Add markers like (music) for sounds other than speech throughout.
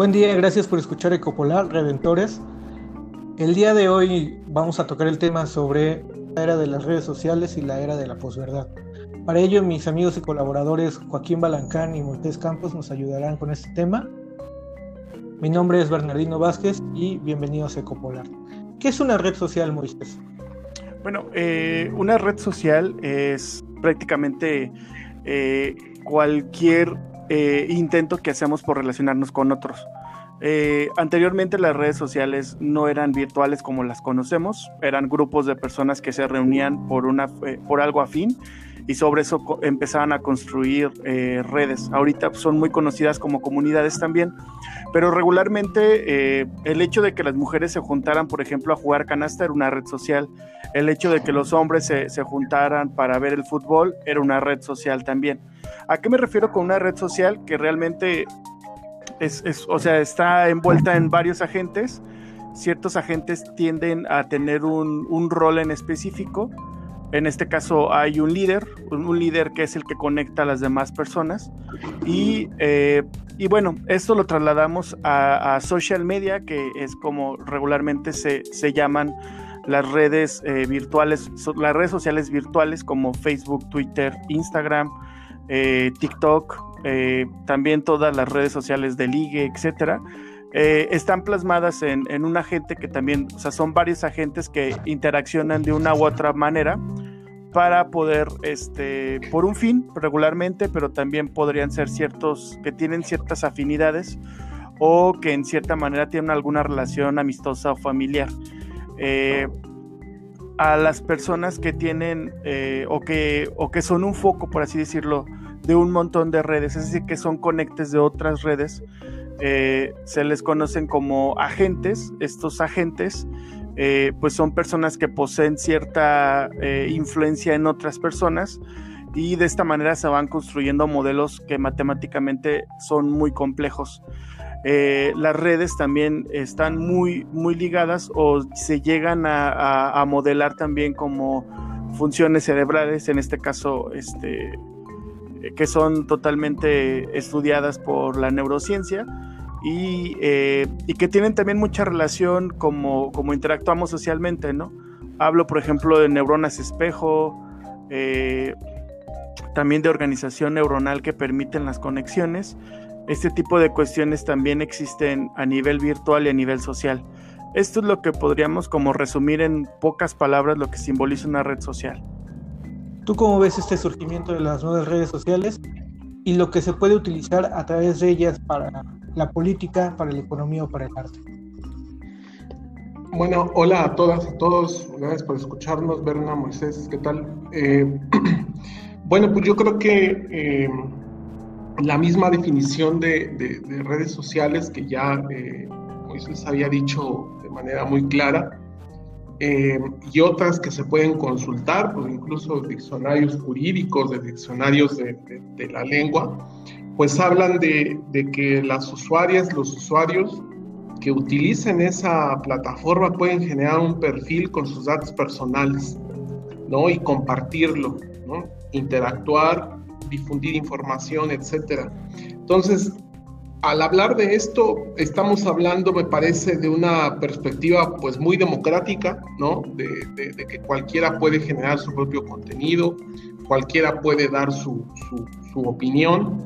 Buen día, gracias por escuchar Ecopolar, Redentores. El día de hoy vamos a tocar el tema sobre la era de las redes sociales y la era de la posverdad. Para ello, mis amigos y colaboradores Joaquín Balancán y Moisés Campos nos ayudarán con este tema. Mi nombre es Bernardino Vázquez y bienvenidos a Ecopolar. ¿Qué es una red social, Moisés? Bueno, eh, una red social es prácticamente eh, cualquier eh, intento que hacemos por relacionarnos con otros. Eh, anteriormente las redes sociales no eran virtuales como las conocemos, eran grupos de personas que se reunían por, una, eh, por algo afín y sobre eso empezaban a construir eh, redes. Ahorita son muy conocidas como comunidades también, pero regularmente el hecho de que las mujeres se juntaran, por ejemplo, a jugar canasta era una red social, el hecho de que los hombres se, se juntaran para ver el fútbol era una red social también. ¿A qué me refiero con una red social que realmente es, o sea, está envuelta en varios agentes. Ciertos agentes tienden a tener un, rol en específico. En este caso hay un líder, un, líder que es el que conecta a las demás personas. Y, eh, bueno, esto lo trasladamos a, social media, que es como regularmente se, llaman las redes eh, virtuales, las redes sociales virtuales como Facebook, Twitter, Instagram, eh, TikTok, eh, también todas las redes sociales de ligue, etcétera, eh, están plasmadas en, un agente que también, o sea, son varios agentes que interaccionan de una u otra manera para poder, este, por un fin regularmente, pero también podrían ser ciertos que tienen ciertas afinidades o que en cierta manera tienen alguna relación amistosa o familiar. Eh, a las personas que tienen o, que, o que son un foco, por así decirlo, de un montón de redes, es decir, que son conectes de otras redes. Eh, se les conocen como agentes. Estos agentes, eh, pues son personas que poseen cierta eh, influencia en otras personas y de esta manera se van construyendo modelos que matemáticamente son muy complejos. las redes también están muy, muy ligadas o se llegan a, a modelar también como funciones cerebrales, en este caso, este, que son totalmente estudiadas por la neurociencia y, eh, y, que tienen también mucha relación como, como interactuamos socialmente, ¿no? Hablo, por ejemplo, de neuronas espejo, eh, también de organización neuronal que permiten las conexiones. Este tipo de cuestiones también existen a nivel virtual y a nivel social. Esto es lo que podríamos como resumir en pocas palabras lo que simboliza una red social. ¿Tú cómo ves este surgimiento de las nuevas redes sociales y lo que se puede utilizar a través de ellas para la política, para la economía o para el arte? Bueno, hola a todas, a todos. Gracias por escucharnos. Berna, Moisés, ¿qué tal? Eh, (clears throat) bueno, pues yo creo que eh, la misma definición de, redes sociales que ya eh, Moisés había dicho de manera muy clara, eh, y otras que se pueden consultar, pues incluso diccionarios jurídicos, de diccionarios de, la lengua, pues hablan de, que las usuarias, los usuarios que utilicen esa plataforma pueden generar un perfil con sus datos personales, ¿no? Y compartirlo, ¿no? Interactuar, difundir información, etcétera. Entonces, al hablar de esto, estamos hablando, me parece, de una perspectiva pues muy democrática, ¿no? De, que cualquiera puede generar su propio contenido, cualquiera puede dar su, opinión.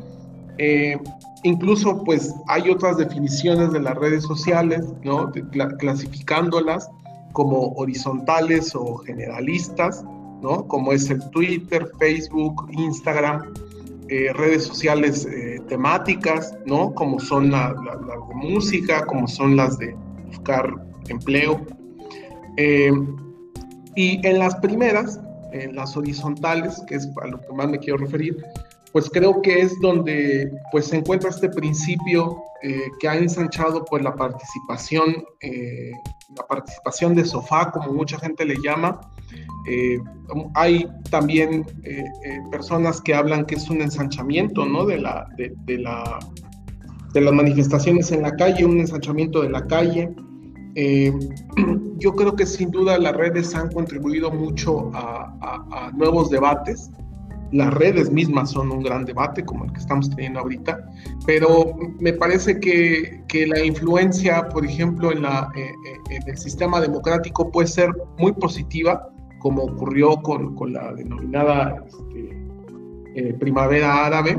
Eh, incluso pues hay otras definiciones de las redes sociales, ¿no? clasificándolas como horizontales o generalistas, ¿no? Como es el Twitter, Facebook, Instagram, eh, redes sociales eh, temáticas, ¿no? Como son las de música, como son las de buscar empleo. Eh, y en las primeras, en las horizontales, que es a lo que más me quiero referir, pues creo que es donde pues se encuentra este principio que ha ensanchado pues la participación, la participación de sofá, como mucha gente le llama, eh, hay también eh, eh, personas que hablan que es un ensanchamiento ¿no? de, la, de, la, de las manifestaciones en la calle, un ensanchamiento de la calle. (clears throat) yo creo que sin duda las redes han contribuido mucho a, nuevos debates, las redes mismas son un gran debate como el que estamos teniendo ahorita, pero me parece que, que la influencia, por ejemplo, en, la, eh, eh, en el sistema democrático puede ser muy positiva, como ocurrió con, con la denominada este, eh, primavera árabe,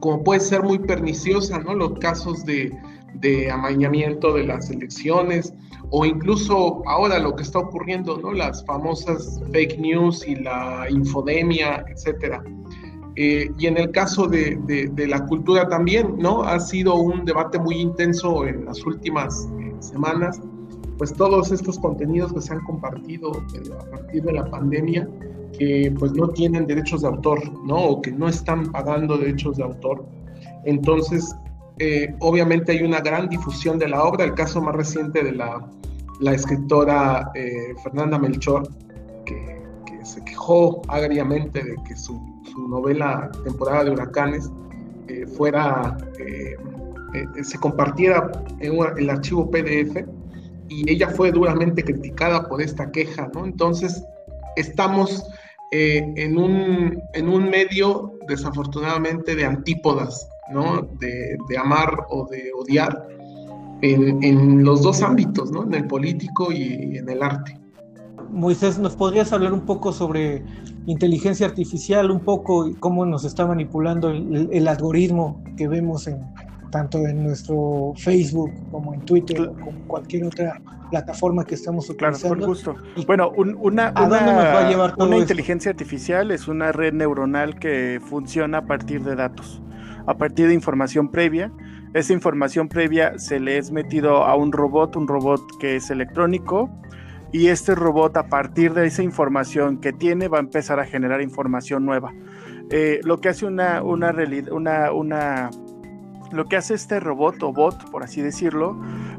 como puede ser muy perniciosa, ¿no? Los casos de, de amañamiento de las elecciones, o incluso ahora lo que está ocurriendo, ¿no? Las famosas fake news y la infodemia, etcétera. Eh, y en el caso de, de, la cultura también, ¿no? Ha sido un debate muy intenso en las últimas eh, semanas, pues todos estos contenidos que se han compartido eh, a partir de la pandemia, que pues no tienen derechos de autor, ¿no? O que no están pagando derechos de autor. Entonces, eh, obviamente hay una gran difusión de la obra, el caso más reciente de la, la escritora eh, Fernanda Melchor, que, se quejó agriamente de que su, novela Temporada de Huracanes eh, fuera, se compartiera en el archivo PDF y ella fue duramente criticada por esta queja, ¿no? Entonces, estamos en, un, en un medio desafortunadamente de antípodas, ¿no? De, amar o de odiar en, los dos ámbitos, ¿no? En el político y en el arte. Moisés, ¿nos podrías hablar un poco sobre inteligencia artificial, un poco y cómo nos está manipulando el, algoritmo que vemos en, tanto en nuestro Facebook como en Twitter como cualquier otra plataforma que estamos utilizando. Claro, por gusto. Bueno, una, una, una inteligencia artificial es una red neuronal que funciona a partir de datos a partir de información previa. Esa información previa se le es metido a un robot, un robot que es electrónico, y este robot a partir de esa información que tiene va a empezar a generar información nueva. Eh, lo que hace una, una una, lo que hace este robot o bot, por así decirlo,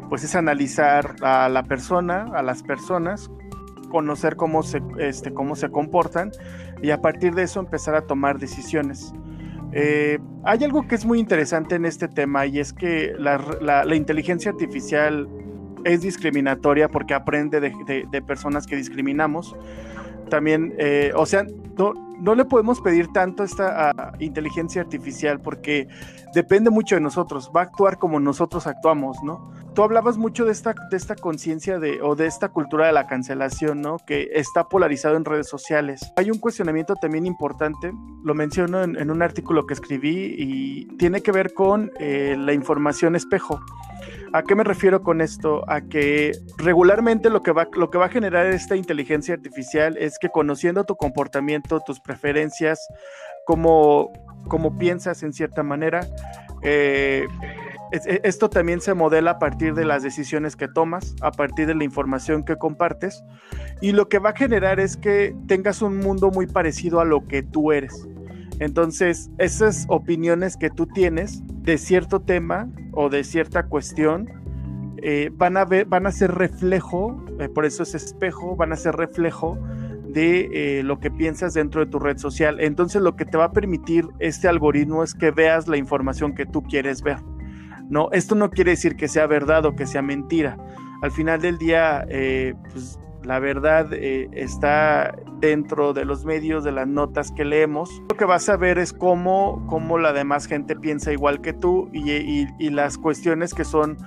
pues es analizar a la persona, a las personas, conocer cómo se, este, cómo se comportan y a partir de eso empezar a tomar decisiones. Eh, hay algo que es muy interesante en este tema y es que la, inteligencia artificial es discriminatoria porque aprende de, personas que discriminamos. También, eh, o sea, no, le podemos pedir tanto esta inteligencia artificial porque depende mucho de nosotros, va a actuar como nosotros actuamos, ¿no? Tú hablabas mucho de esta, de esta conciencia de, o de esta cultura de la cancelación, ¿no? Que está polarizado en redes sociales. Hay un cuestionamiento también importante, lo menciono en, un artículo que escribí y tiene que ver con eh, la información espejo. ¿A qué me refiero con esto? A que regularmente lo que, va, lo que va a generar esta inteligencia artificial es que conociendo tu comportamiento, tus preferencias, cómo, cómo piensas en cierta manera, eh, esto también se modela a partir de las decisiones que tomas, a partir de la información que compartes, y lo que va a generar es que tengas un mundo muy parecido a lo que tú eres. Entonces, esas opiniones que tú tienes de cierto tema o de cierta cuestión eh, van, a ver, van a ser reflejo, eh, por eso es espejo, van a ser reflejo de eh, lo que piensas dentro de tu red social. Entonces, lo que te va a permitir este algoritmo es que veas la información que tú quieres ver. No, esto no quiere decir que sea verdad o que sea mentira. Al final del día, eh, pues, la verdad eh, está dentro de los medios, de las notas que leemos. Lo que vas a ver es cómo, cómo la demás gente piensa igual que tú y, y las cuestiones que son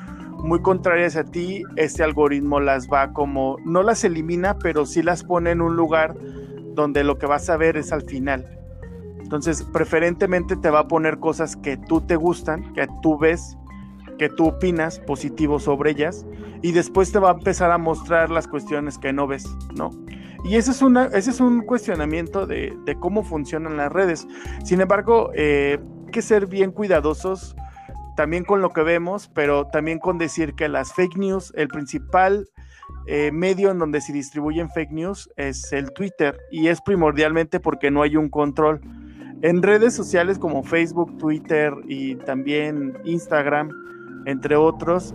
muy contrarias a ti, este algoritmo las va como, no las elimina, pero sí las pone en un lugar donde lo que vas a ver es al final. Entonces, preferentemente te va a poner cosas que tú te gustan, que tú ves que tú opinas positivo sobre ellas y después te va a empezar a mostrar las cuestiones que no ves, ¿no? Y ese es, una, ese es un cuestionamiento de, cómo funcionan las redes. Sin embargo, eh, hay que ser bien cuidadosos también con lo que vemos, pero también con decir que las fake news, el principal eh, medio en donde se distribuyen fake news es el Twitter y es primordialmente porque no hay un control. En redes sociales como Facebook, Twitter y también Instagram, entre otros.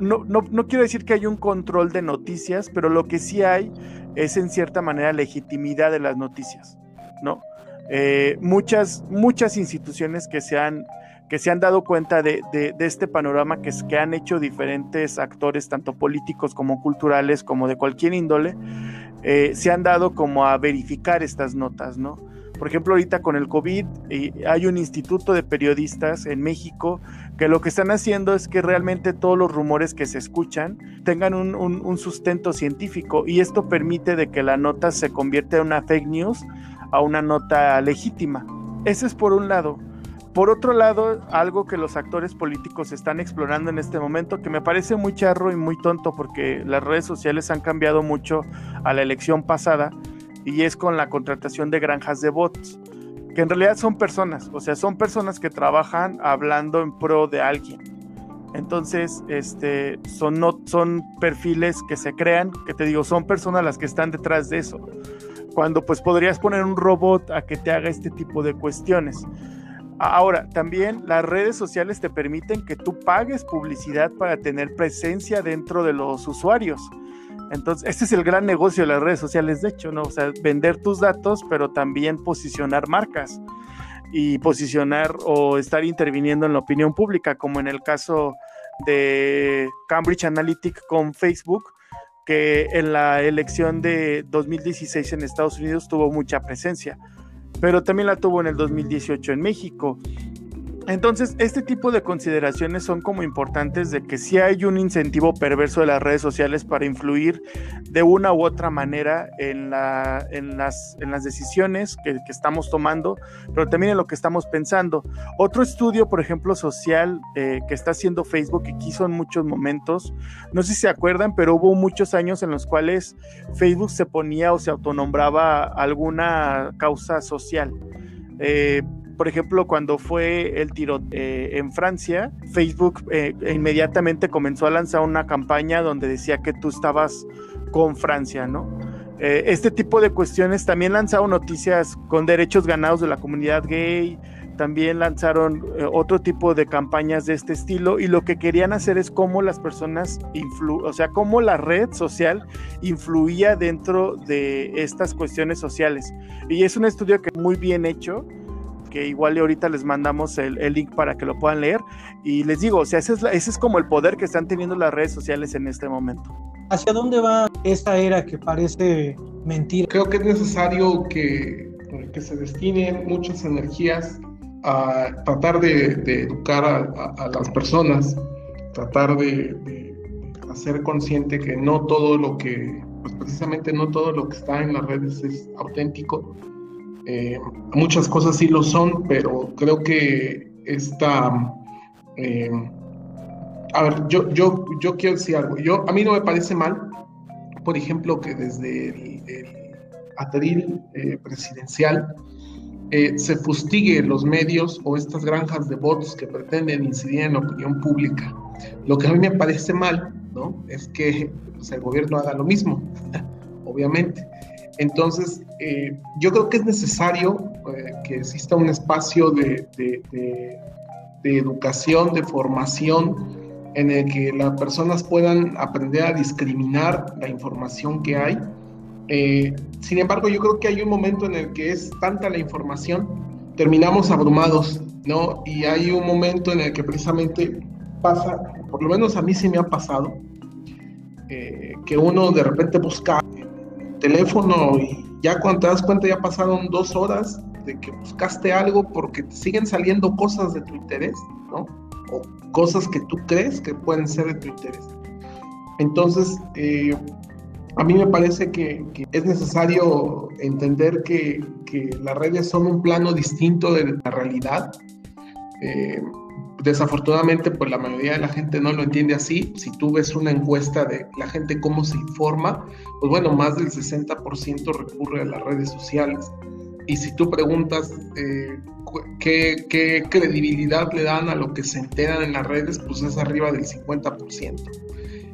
no, no, quiero decir que hay un control de noticias, pero lo que sí hay es en cierta manera legitimidad de las noticias, ¿no? Eh, muchas, muchas instituciones que se han, que se han dado cuenta de, este panorama que, que han hecho diferentes actores, tanto políticos como culturales, como de cualquier índole, eh, se han dado como a verificar estas notas, ¿no? Por ejemplo, ahorita con el COVID hay un instituto de periodistas en México que lo que están haciendo es que realmente todos los rumores que se escuchan tengan un, sustento científico y esto permite de que la nota se convierta en una fake news a una nota legítima. Ese es por un lado. Por otro lado, algo que los actores políticos están explorando en este momento, que me parece muy charro y muy tonto porque las redes sociales han cambiado mucho a la elección pasada, y es con la contratación de granjas de bots, que en realidad son personas, o sea, son personas que trabajan hablando en pro de alguien. Entonces, este, son, no, son perfiles que se crean, que te digo, son personas las que están detrás de eso. Cuando pues podrías poner un robot a que te haga este tipo de cuestiones. Ahora, también las redes sociales te permiten que tú pagues publicidad para tener presencia dentro de los usuarios. Entonces, este es el gran negocio de las redes sociales, de hecho, ¿no? O sea, vender tus datos, pero también posicionar marcas y posicionar o estar interviniendo en la opinión pública, como en el caso de Cambridge Analytica con Facebook, que en la elección de 2016 en Estados Unidos tuvo mucha presencia pero también la tuvo en el 2018 en México. Entonces, este tipo de consideraciones son como importantes de que si hay un incentivo perverso de las redes sociales para influir de una u otra manera en, la, las decisiones que, estamos tomando, pero también en lo que estamos pensando. Otro estudio, por ejemplo, social eh, que está haciendo Facebook y quiso en muchos momentos, no sé si se acuerdan, pero hubo muchos años en los cuales Facebook se ponía o se autonombraba alguna causa social. Eh, por ejemplo, cuando fue el tiro eh, en Francia, Facebook eh, inmediatamente comenzó a lanzar una campaña donde decía que tú estabas con Francia, ¿no? Eh, este tipo de cuestiones también lanzaron noticias con derechos ganados de la comunidad gay, también lanzaron otro tipo de campañas de este estilo y lo que querían hacer es cómo las personas influ o sea, cómo la red social influía dentro de estas cuestiones sociales. Y es un estudio que muy bien hecho, que igual ahorita les mandamos el, link para que lo puedan leer. Y les digo, o sea, ese es, ese es como el poder que están teniendo las redes sociales en este momento. ¿Hacia dónde va esta era que parece mentira? Creo que es necesario que, que se destinen muchas energías a tratar de, educar a, las personas, tratar de, hacer consciente que no todo lo que, pues precisamente no todo lo que está en las redes es auténtico eh, muchas cosas sí lo son, pero creo que esta... Eh, a ver, yo, yo, yo quiero decir algo. Yo, a mí no me parece mal, por ejemplo, que desde el, atril eh, presidencial se fustigue los medios o estas granjas de votos que pretenden incidir en la opinión pública. Lo que a mí me parece mal, ¿no? Es que pues, el gobierno haga lo mismo, (laughs) obviamente. Entonces, eh, yo creo que es necesario eh, que exista un espacio de, educación, de formación, en el que las personas puedan aprender a discriminar la información que hay. Eh, sin embargo, yo creo que hay un momento en el que es tanta la información, terminamos abrumados, ¿no? Y hay un momento en el que precisamente pasa, por lo menos a mí sí me ha pasado, que uno de repente busca teléfono y ya cuando te das cuenta ya pasaron dos horas de que buscaste algo porque te siguen saliendo cosas de tu interés, ¿no? O cosas que tú crees que pueden ser de tu interés. Entonces, eh, a mí me parece que, es necesario entender que, que, las redes son un plano distinto de la realidad. Eh, desafortunadamente, pues la mayoría de la gente no lo entiende así. Si tú ves una encuesta de la gente cómo se informa, pues bueno, más del 60% recurre a las redes sociales. Y si tú preguntas eh, ¿qué, credibilidad le dan a lo que se enteran en las redes, pues es arriba del 50%.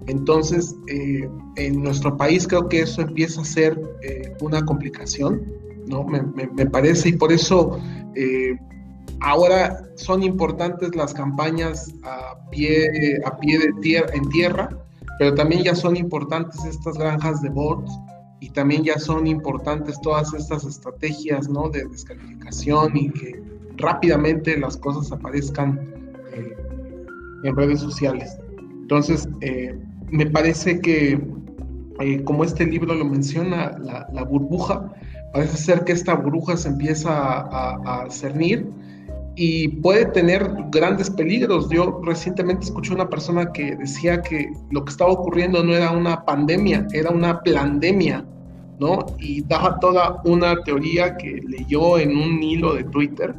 Entonces, eh, en nuestro país creo que eso empieza a ser eh, una complicación, ¿no? Me, me, parece, y por eso Ahora son importantes las campañas a pie, a pie de tierra, en tierra, pero también ya son importantes estas granjas de bots y también ya son importantes todas estas estrategias ¿no? de descalificación y que rápidamente las cosas aparezcan eh, en redes sociales. Entonces, eh, me parece que, eh, como este libro lo menciona, la, la burbuja, parece ser que esta burbuja se empieza a, a cernir y puede tener grandes peligros. Yo recientemente escuché una persona que decía que lo que estaba ocurriendo no era una pandemia, era una pandemia, ¿no? Y daba toda una teoría que leyó en un hilo de Twitter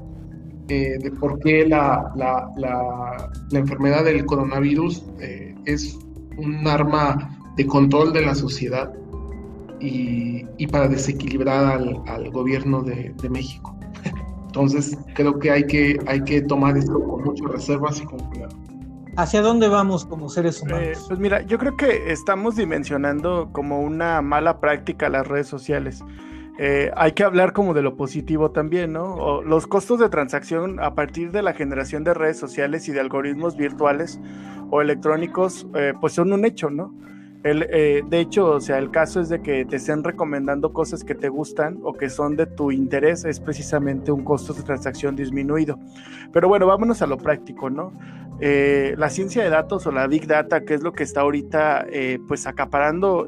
eh, de por qué la, la, la, enfermedad del coronavirus eh, es un arma de control de la sociedad y, y para desequilibrar al, al gobierno de, de México. Entonces, creo que hay que, hay que tomar esto con muchas reservas y con cuidado. ¿Hacia dónde vamos como seres eh, humanos? pues mira, yo creo que estamos dimensionando como una mala práctica las redes sociales. Eh, hay que hablar como de lo positivo también, ¿no? los costos de transacción a partir de la generación de redes sociales y de algoritmos virtuales o electrónicos, eh, pues son un hecho, ¿no? Eh, de hecho, o sea, el caso es de que te estén recomendando cosas que te gustan o que son de tu interés, es precisamente un costo de transacción disminuido. Pero bueno, vámonos a lo práctico, ¿no? Eh, la ciencia de datos o la big data, que es lo que está ahorita eh, pues acaparando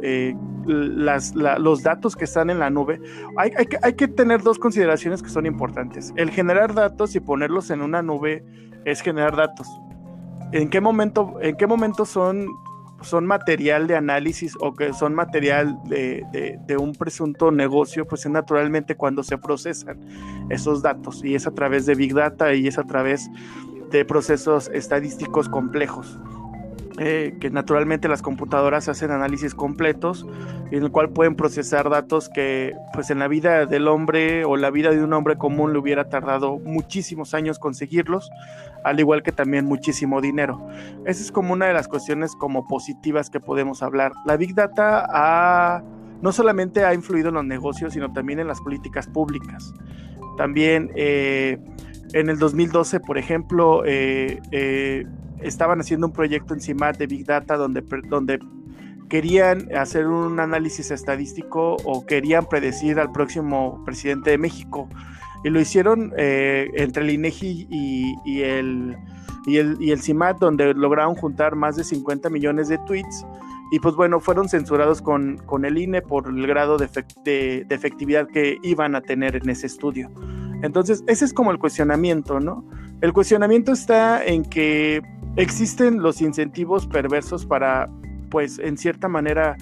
los datos que están en la nube, hay, que, hay que tener dos consideraciones que son importantes. El generar datos y ponerlos en una nube es generar datos. ¿En qué momento, en qué momento son son material de análisis o que son material de, un presunto negocio, pues es naturalmente cuando se procesan esos datos y es a través de Big Data y es a través de procesos estadísticos complejos. Eh, que naturalmente las computadoras hacen análisis completos en el cual pueden procesar datos que pues en la vida del hombre o la vida de un hombre común le hubiera tardado muchísimos años conseguirlos, al igual que también muchísimo dinero. Esa es como una de las cuestiones como positivas que podemos hablar. La Big Data ha, no solamente ha influido en los negocios, sino también en las políticas públicas. También eh, en el 2012, por ejemplo, eh, estaban haciendo un proyecto en CIMAT de Big Data donde, donde querían hacer un análisis estadístico o querían predecir al próximo presidente de México. Y lo hicieron eh, entre el INEGI y, el, y, el, y el CIMAT, donde lograron juntar más de 50 millones de tweets. Y pues bueno, fueron censurados con, con el INE por el grado de, de, de efectividad que iban a tener en ese estudio. Entonces, ese es como el cuestionamiento, ¿no? El cuestionamiento está en que existen los incentivos perversos para, pues, en cierta manera,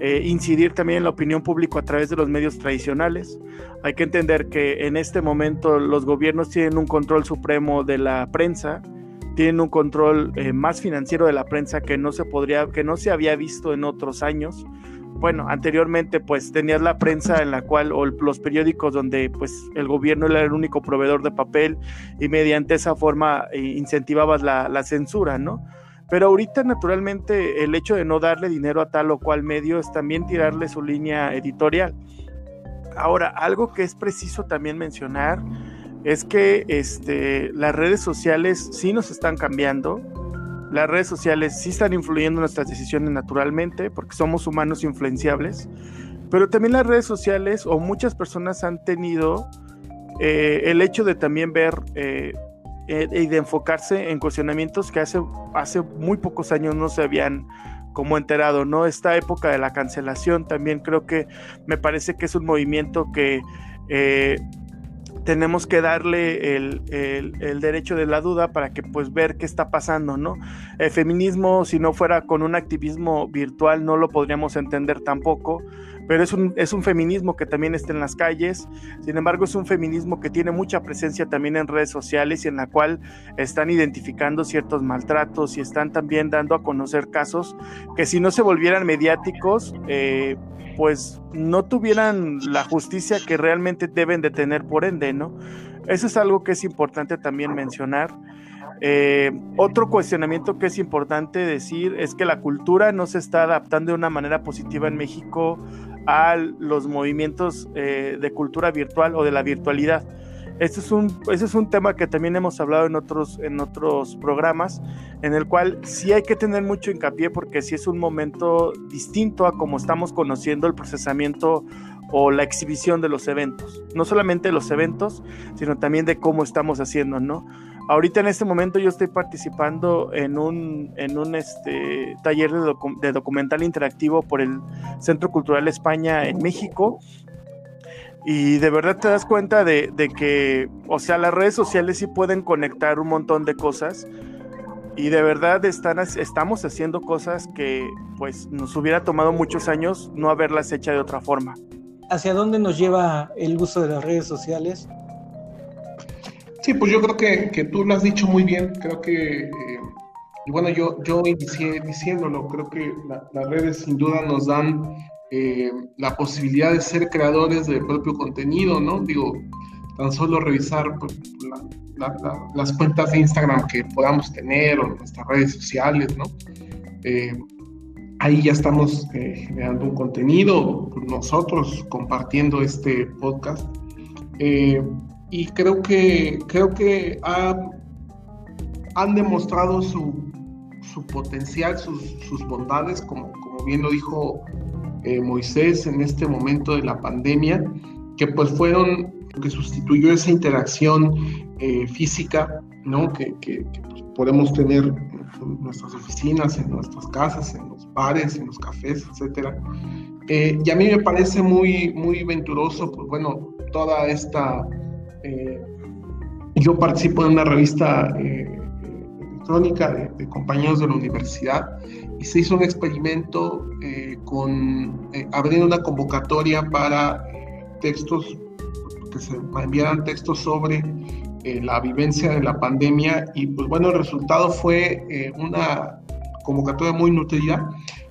eh, incidir también en la opinión pública a través de los medios tradicionales. Hay que entender que en este momento los gobiernos tienen un control supremo de la prensa, tienen un control eh, más financiero de la prensa que no se podría, que no se había visto en otros años bueno, anteriormente pues tenías la prensa en la cual, o los periódicos donde pues el gobierno era el único proveedor de papel y mediante esa forma eh, incentivabas la, censura, ¿no? Pero ahorita naturalmente el hecho de no darle dinero a tal o cual medio es también tirarle su línea editorial. Ahora, algo que es preciso también mencionar es que este, las redes sociales sí nos están cambiando, las redes sociales sí están influyendo en nuestras decisiones naturalmente, porque somos humanos influenciables, pero también las redes sociales o muchas personas han tenido eh, el hecho de también ver eh, eh, y de enfocarse en cuestionamientos que hace, hace muy pocos años no se habían como enterado, ¿no? Esta época de la cancelación también creo que me parece que es un movimiento que tenemos que darle el, derecho de la duda para que pues ver qué está pasando, ¿no? El feminismo, si no fuera con un activismo virtual, no lo podríamos entender tampoco, pero es un, es un feminismo que también está en las calles, sin embargo es un feminismo que tiene mucha presencia también en redes sociales y en la cual están identificando ciertos maltratos y están también dando a conocer casos que si no se volvieran mediáticos, eh, pues no tuvieran la justicia que realmente deben de tener por ende, ¿no? Eso es algo que es importante también mencionar. Eh, otro cuestionamiento que es importante decir es que la cultura no se está adaptando de una manera positiva en México a los movimientos eh, de cultura virtual o de la virtualidad. Este es un, ese es un tema que también hemos hablado en otros, en otros programas, en el cual sí hay que tener mucho hincapié porque sí es un momento distinto a como estamos conociendo el procesamiento o la exhibición de los eventos. No solamente los eventos, sino también de cómo estamos haciendo, ¿no? Ahorita en este momento yo estoy participando en un, en un este, taller de, documental interactivo por el Centro Cultural España en México Y de verdad te das cuenta de, de, que, o sea, las redes sociales sí pueden conectar un montón de cosas. Y de verdad están, estamos haciendo cosas que pues nos hubiera tomado muchos años no haberlas hecho de otra forma. ¿Hacia dónde nos lleva el uso de las redes sociales? Sí, pues yo creo que, que tú lo has dicho muy bien. Creo que, eh, y bueno, yo, yo inicié diciéndolo, creo que las redes sin duda nos dan eh, la posibilidad de ser creadores del propio contenido, ¿no? Digo, tan solo revisar pues, las cuentas de Instagram que podamos tener o nuestras redes sociales, ¿no? Eh, ahí ya estamos eh, generando un contenido, nosotros compartiendo este podcast. Y creo que, creo que han demostrado su, su potencial, sus, sus, bondades, como, como bien lo dijo eh, Moisés en este momento de la pandemia, que pues fueron que sustituyó esa interacción eh, física, ¿no? Que, que, pues, podemos tener en nuestras oficinas, en nuestras casas, en los bares, en los cafés, etcétera. Eh, y a mí me parece muy, muy venturoso, pues bueno, toda esta... yo participo en una revista electrónica de, compañeros de la universidad y se hizo un experimento eh, con eh, abriendo una convocatoria para eh, textos que se enviaran textos sobre la vivencia de la pandemia y pues bueno el resultado fue una convocatoria muy nutrida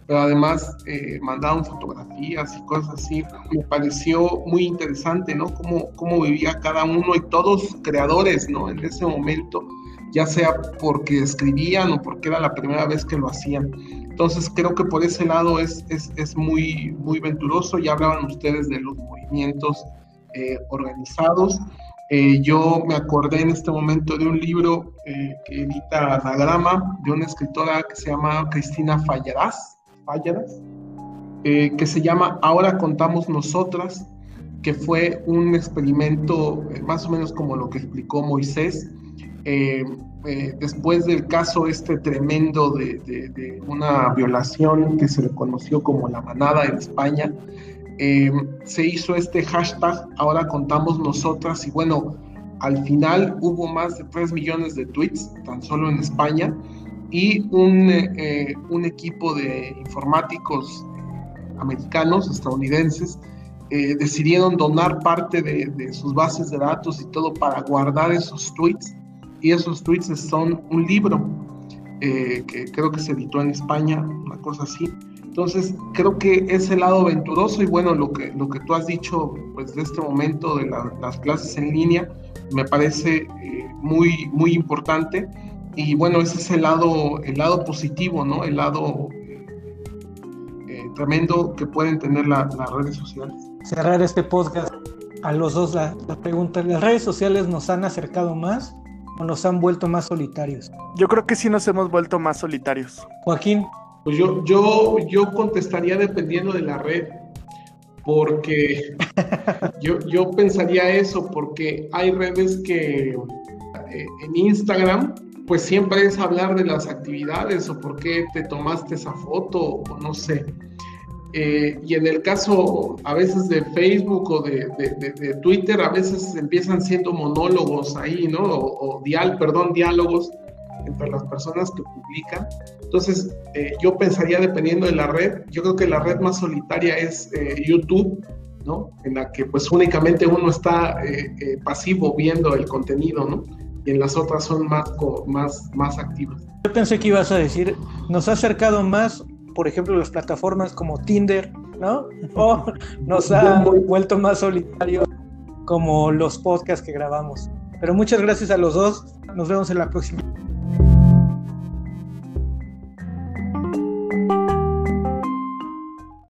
pero además mandaron fotografías y cosas así me pareció muy interesante no cómo, cómo vivía cada uno y todos creadores no en ese momento ya sea porque escribían o porque era la primera vez que lo hacían. Entonces creo que por ese lado es, es, muy, muy venturoso. Ya hablaban ustedes de los movimientos eh, organizados. Eh, yo me acordé en este momento de un libro eh, que edita Anagrama de una escritora que se llama Cristina Fallarás, Fallarás que se llama Ahora contamos nosotras, que fue un experimento más o menos como lo que explicó Moisés, eh, eh, después del caso este tremendo de, una violación que se le conoció como la manada en España, eh, se hizo este hashtag, ahora contamos nosotras, y bueno, al final hubo más de 3 millones de tweets, tan solo en España, y un, un equipo de informáticos americanos, estadounidenses, decidieron donar parte de, de, sus bases de datos y todo para guardar esos tweets y esos tweets son un libro eh, que creo que se editó en España, una cosa así. Entonces, creo que ese lado aventuroso y bueno, lo que, lo que tú has dicho pues, de este momento de las clases en línea, me parece eh, muy, muy importante. Y bueno, ese es el lado, el lado positivo, ¿no? El lado eh, tremendo que pueden tener las redes sociales. Cerrar este podcast a los dos la, la pregunta, ¿las redes sociales nos han acercado más o nos han vuelto más solitarios? Yo creo que sí nos hemos vuelto más solitarios. Joaquín. Pues yo, yo, yo contestaría dependiendo de la red, porque (laughs) yo, yo pensaría eso, porque hay redes que eh, en Instagram, pues siempre es hablar de las actividades o por qué te tomaste esa foto, o no sé. Eh, y en el caso a veces de Facebook o de, Twitter, a veces empiezan siendo monólogos ahí, ¿no? O, dial, perdón, diálogos entre las personas que publican. Entonces, eh, yo pensaría, dependiendo de la red, yo creo que la red más solitaria es eh, YouTube, ¿no? En la que pues únicamente uno está pasivo viendo el contenido, ¿no? Y en las otras son más, más, más activas. Yo pensé que ibas a decir, nos ha acercado más por ejemplo, las plataformas como Tinder, ¿no? O nos ha vuelto más solitarios como los podcasts que grabamos. Pero muchas gracias a los dos. Nos vemos en la próxima.